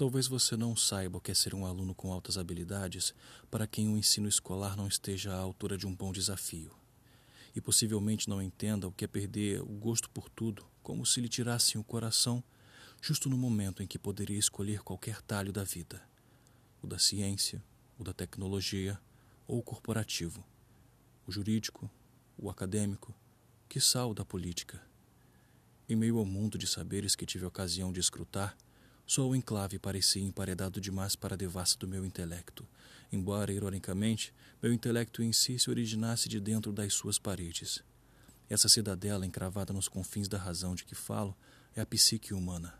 Talvez você não saiba o que é ser um aluno com altas habilidades para quem o ensino escolar não esteja à altura de um bom desafio. E possivelmente não entenda o que é perder o gosto por tudo, como se lhe tirassem o coração justo no momento em que poderia escolher qualquer talho da vida: o da ciência, o da tecnologia ou o corporativo, o jurídico, o acadêmico, quiçá o da política. Em meio ao mundo de saberes que tive ocasião de escrutar, só o enclave parecia emparedado demais para a devassa do meu intelecto, embora, ironicamente, meu intelecto em si se originasse de dentro das suas paredes. Essa cidadela encravada nos confins da razão de que falo é a psique humana.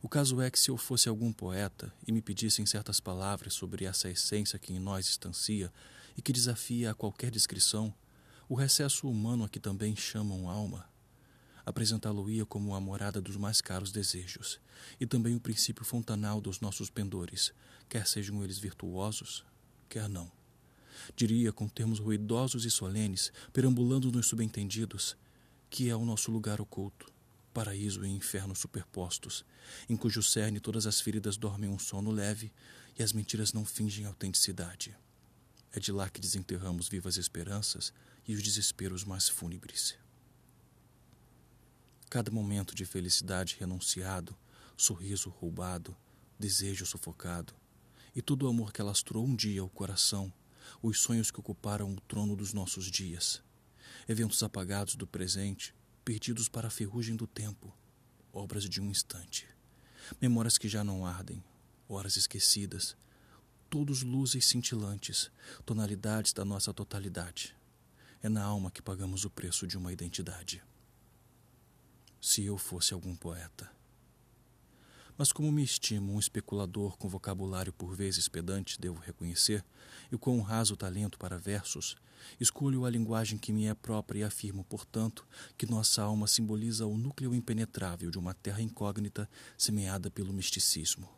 O caso é que se eu fosse algum poeta e me pedissem certas palavras sobre essa essência que em nós estancia e que desafia a qualquer descrição, o recesso humano a que também chamam alma, apresentá-lo-ia como a morada dos mais caros desejos, e também o princípio fontanal dos nossos pendores, quer sejam eles virtuosos, quer não. Diria, com termos ruidosos e solenes, perambulando nos subentendidos, que é o nosso lugar oculto, paraíso e inferno superpostos, em cujo cerne todas as feridas dormem um sono leve e as mentiras não fingem autenticidade. É de lá que desenterramos vivas esperanças e os desesperos mais fúnebres. Cada momento de felicidade renunciado, sorriso roubado, desejo sufocado, e todo o amor que alastrou um dia o coração, os sonhos que ocuparam o trono dos nossos dias, eventos apagados do presente, perdidos para a ferrugem do tempo, obras de um instante, memórias que já não ardem, horas esquecidas, todos luzes cintilantes, tonalidades da nossa totalidade. É na alma que pagamos o preço de uma identidade se eu fosse algum poeta. Mas como me estimo um especulador com vocabulário por vezes pedante, devo reconhecer, e com um raso talento para versos, escolho a linguagem que me é própria e afirmo, portanto, que nossa alma simboliza o núcleo impenetrável de uma terra incógnita semeada pelo misticismo.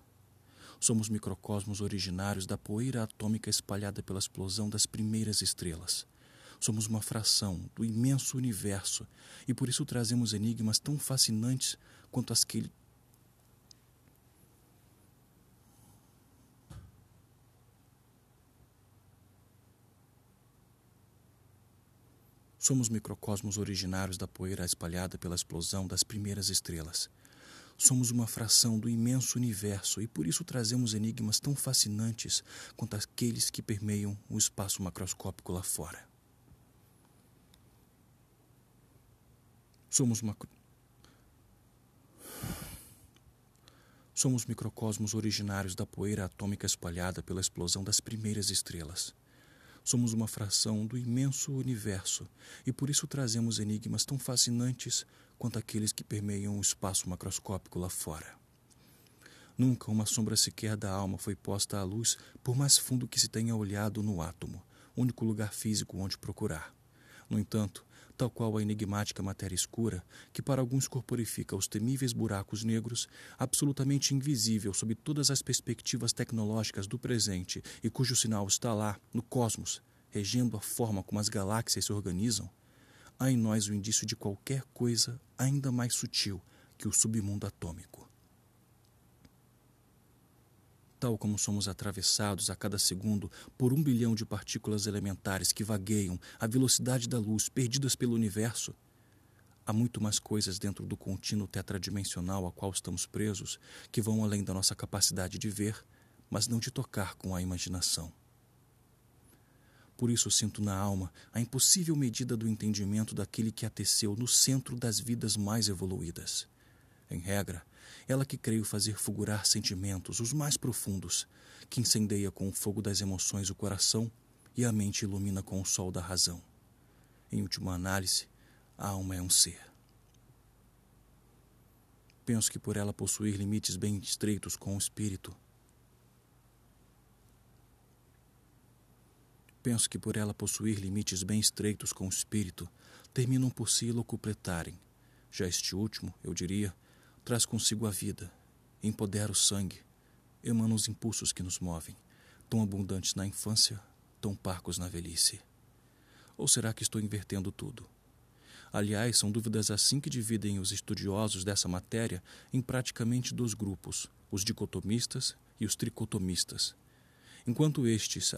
Somos microcosmos originários da poeira atômica espalhada pela explosão das primeiras estrelas. Somos uma fração do imenso universo e por isso trazemos enigmas tão fascinantes quanto as que Somos microcosmos originários da poeira espalhada pela explosão das primeiras estrelas. Somos uma fração do imenso universo e por isso trazemos enigmas tão fascinantes quanto aqueles que permeiam o espaço macroscópico lá fora. Somos macro... Somos microcosmos originários da poeira atômica espalhada pela explosão das primeiras estrelas. Somos uma fração do imenso universo e por isso trazemos enigmas tão fascinantes quanto aqueles que permeiam o espaço macroscópico lá fora. Nunca uma sombra sequer da alma foi posta à luz, por mais fundo que se tenha olhado no átomo, único lugar físico onde procurar. No entanto, tal qual a enigmática matéria escura, que para alguns corporifica os temíveis buracos negros, absolutamente invisível sob todas as perspectivas tecnológicas do presente e cujo sinal está lá, no cosmos, regendo a forma como as galáxias se organizam, há em nós o indício de qualquer coisa ainda mais sutil que o submundo atômico tal como somos atravessados a cada segundo por um bilhão de partículas elementares que vagueiam à velocidade da luz, perdidas pelo universo, há muito mais coisas dentro do contínuo tetradimensional a qual estamos presos que vão além da nossa capacidade de ver, mas não de tocar com a imaginação. Por isso sinto na alma a impossível medida do entendimento daquele que a teceu no centro das vidas mais evoluídas. Em regra, ela que creio fazer fulgurar sentimentos, os mais profundos, que incendeia com o fogo das emoções o coração e a mente ilumina com o sol da razão. Em última análise, a alma é um ser. Penso que por ela possuir limites bem estreitos com o espírito, Penso que por ela possuir limites bem estreitos com o espírito, terminam por si locupletarem. Já este último, eu diria, traz consigo a vida, empodera o sangue, emana os impulsos que nos movem, tão abundantes na infância, tão parcos na velhice. Ou será que estou invertendo tudo? Aliás, são dúvidas assim que dividem os estudiosos dessa matéria em praticamente dois grupos, os dicotomistas e os tricotomistas. Enquanto estes.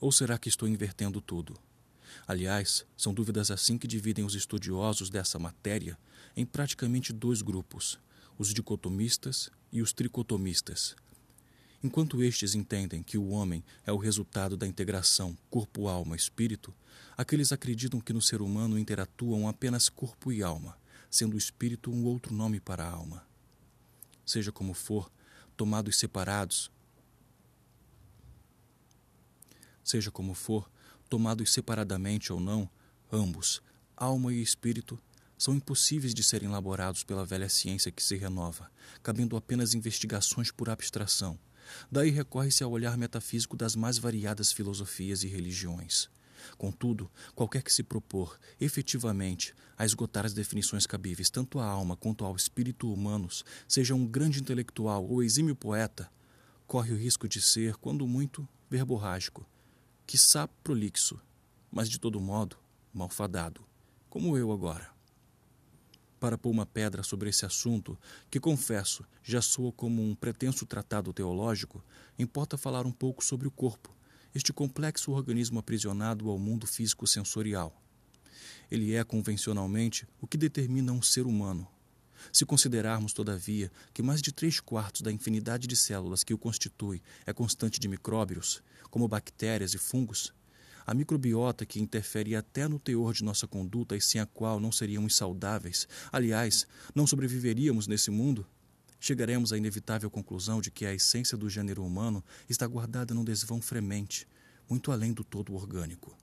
Ou será que estou invertendo tudo? Aliás, são dúvidas assim que dividem os estudiosos dessa matéria em praticamente dois grupos, os dicotomistas e os tricotomistas. Enquanto estes entendem que o homem é o resultado da integração corpo-alma-espírito, aqueles acreditam que no ser humano interatuam apenas corpo e alma, sendo o espírito um outro nome para a alma. Seja como for, tomados separados, seja como for, tomados separadamente ou não, ambos, alma e espírito, são impossíveis de serem elaborados pela velha ciência que se renova, cabendo apenas investigações por abstração. Daí recorre-se ao olhar metafísico das mais variadas filosofias e religiões. Contudo, qualquer que se propor, efetivamente, a esgotar as definições cabíveis tanto à alma quanto ao espírito humanos, seja um grande intelectual ou exímio poeta, corre o risco de ser, quando muito, verborrágico, quiçá prolixo, mas de todo modo, malfadado, como eu agora. Para pôr uma pedra sobre esse assunto, que confesso já soa como um pretenso tratado teológico, importa falar um pouco sobre o corpo, este complexo organismo aprisionado ao mundo físico-sensorial. Ele é, convencionalmente, o que determina um ser humano. Se considerarmos, todavia, que mais de três quartos da infinidade de células que o constitui é constante de micróbios, como bactérias e fungos, a microbiota que interfere até no teor de nossa conduta e sem a qual não seríamos saudáveis, aliás, não sobreviveríamos nesse mundo, chegaremos à inevitável conclusão de que a essência do gênero humano está guardada num desvão fremente, muito além do todo orgânico.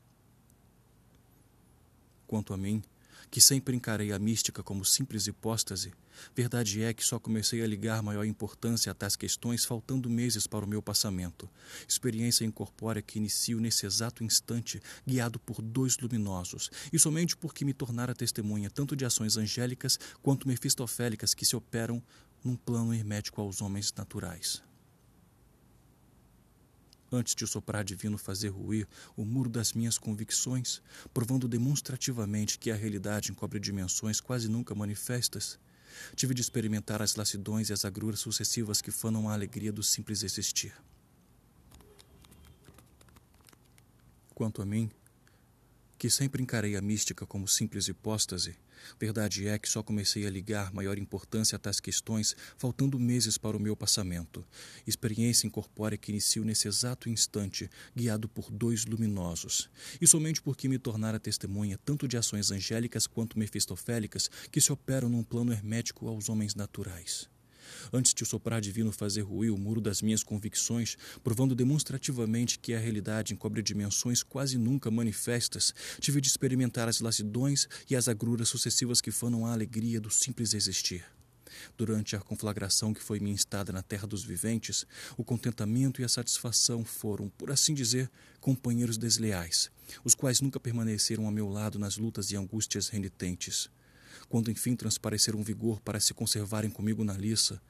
Quanto a mim, que sempre encarei a mística como simples hipóstase, verdade é que só comecei a ligar maior importância a tais questões faltando meses para o meu passamento. Experiência incorpórea que inicio nesse exato instante, guiado por dois luminosos, e somente porque me tornara testemunha tanto de ações angélicas quanto mefistofélicas que se operam num plano hermético aos homens naturais antes de o soprar divino fazer ruir o muro das minhas convicções, provando demonstrativamente que a realidade encobre dimensões quase nunca manifestas, tive de experimentar as lassidões e as agruras sucessivas que fanam a alegria do simples existir. Quanto a mim, que sempre encarei a mística como simples hipóstase, Verdade é que só comecei a ligar maior importância a tais questões faltando meses para o meu passamento. Experiência incorpórea que inicio nesse exato instante, guiado por dois luminosos. E somente porque me tornara testemunha tanto de ações angélicas quanto mefistofélicas que se operam num plano hermético aos homens naturais antes de o soprar divino fazer ruir o muro das minhas convicções, provando demonstrativamente que a realidade encobre dimensões quase nunca manifestas, tive de experimentar as lassidões e as agruras sucessivas que fanam a alegria do simples existir. Durante a conflagração que foi minha estada na terra dos viventes, o contentamento e a satisfação foram, por assim dizer, companheiros desleais, os quais nunca permaneceram a meu lado nas lutas e angústias renitentes. Quando enfim transparecer um vigor para se conservarem comigo na liça,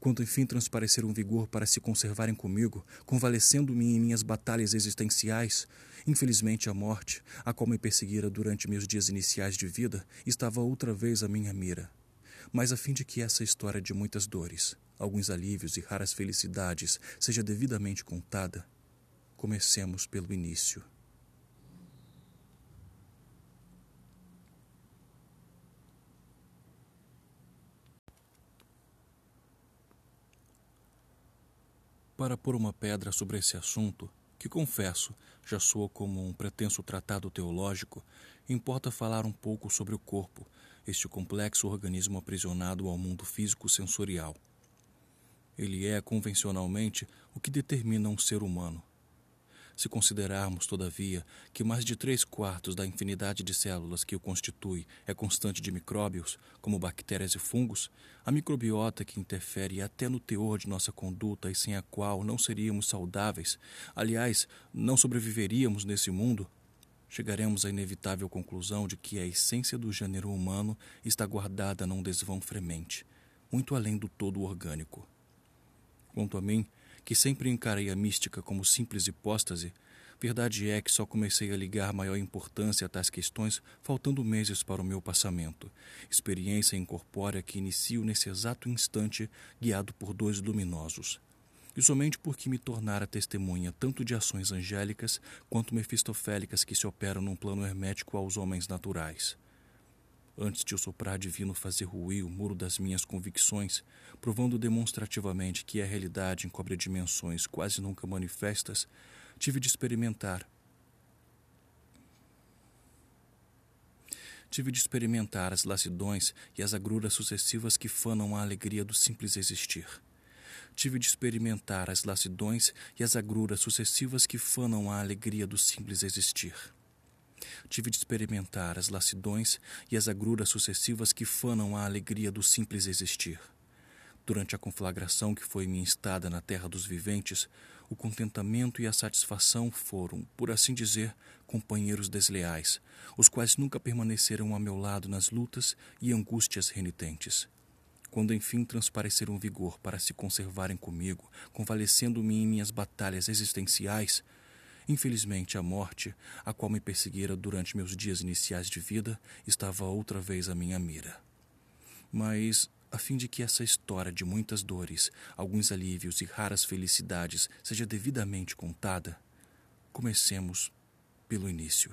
quando enfim transparecer um vigor para se conservarem comigo, convalescendo-me em minhas batalhas existenciais, infelizmente a morte, a qual me perseguira durante meus dias iniciais de vida, estava outra vez à minha mira. Mas a fim de que essa história de muitas dores, alguns alívios e raras felicidades seja devidamente contada, comecemos pelo início. Para pôr uma pedra sobre esse assunto, que confesso já soa como um pretenso tratado teológico, importa falar um pouco sobre o corpo, este complexo organismo aprisionado ao mundo físico-sensorial. Ele é, convencionalmente, o que determina um ser humano. Se considerarmos, todavia, que mais de três quartos da infinidade de células que o constitui é constante de micróbios, como bactérias e fungos, a microbiota que interfere até no teor de nossa conduta e sem a qual não seríamos saudáveis, aliás, não sobreviveríamos nesse mundo, chegaremos à inevitável conclusão de que a essência do gênero humano está guardada num desvão fremente, muito além do todo orgânico. Quanto a mim, que sempre encarei a mística como simples hipóstase, Verdade é que só comecei a ligar maior importância a tais questões faltando meses para o meu passamento, experiência incorpórea que inicio nesse exato instante, guiado por dois luminosos. E somente porque me tornara testemunha tanto de ações angélicas quanto mefistofélicas que se operam num plano hermético aos homens naturais. Antes de o soprar divino fazer ruir o muro das minhas convicções, provando demonstrativamente que a realidade encobre dimensões quase nunca manifestas, tive de experimentar. Tive de experimentar as lassidões e as agruras sucessivas que fanam a alegria do simples existir. Tive de experimentar as lassidões e as agruras sucessivas que fanam a alegria do simples existir. Tive de experimentar as lassidões e as agruras sucessivas que fanam a alegria do simples existir. Durante a conflagração que foi me instada na terra dos viventes, o contentamento e a satisfação foram, por assim dizer, companheiros desleais, os quais nunca permaneceram a meu lado nas lutas e angústias renitentes. Quando enfim transpareceram vigor para se conservarem comigo, convalescendo-me em minhas batalhas existenciais, infelizmente a morte, a qual me perseguira durante meus dias iniciais de vida, estava outra vez à minha mira. Mas a fim de que essa história de muitas dores, alguns alívios e raras felicidades seja devidamente contada, comecemos pelo início.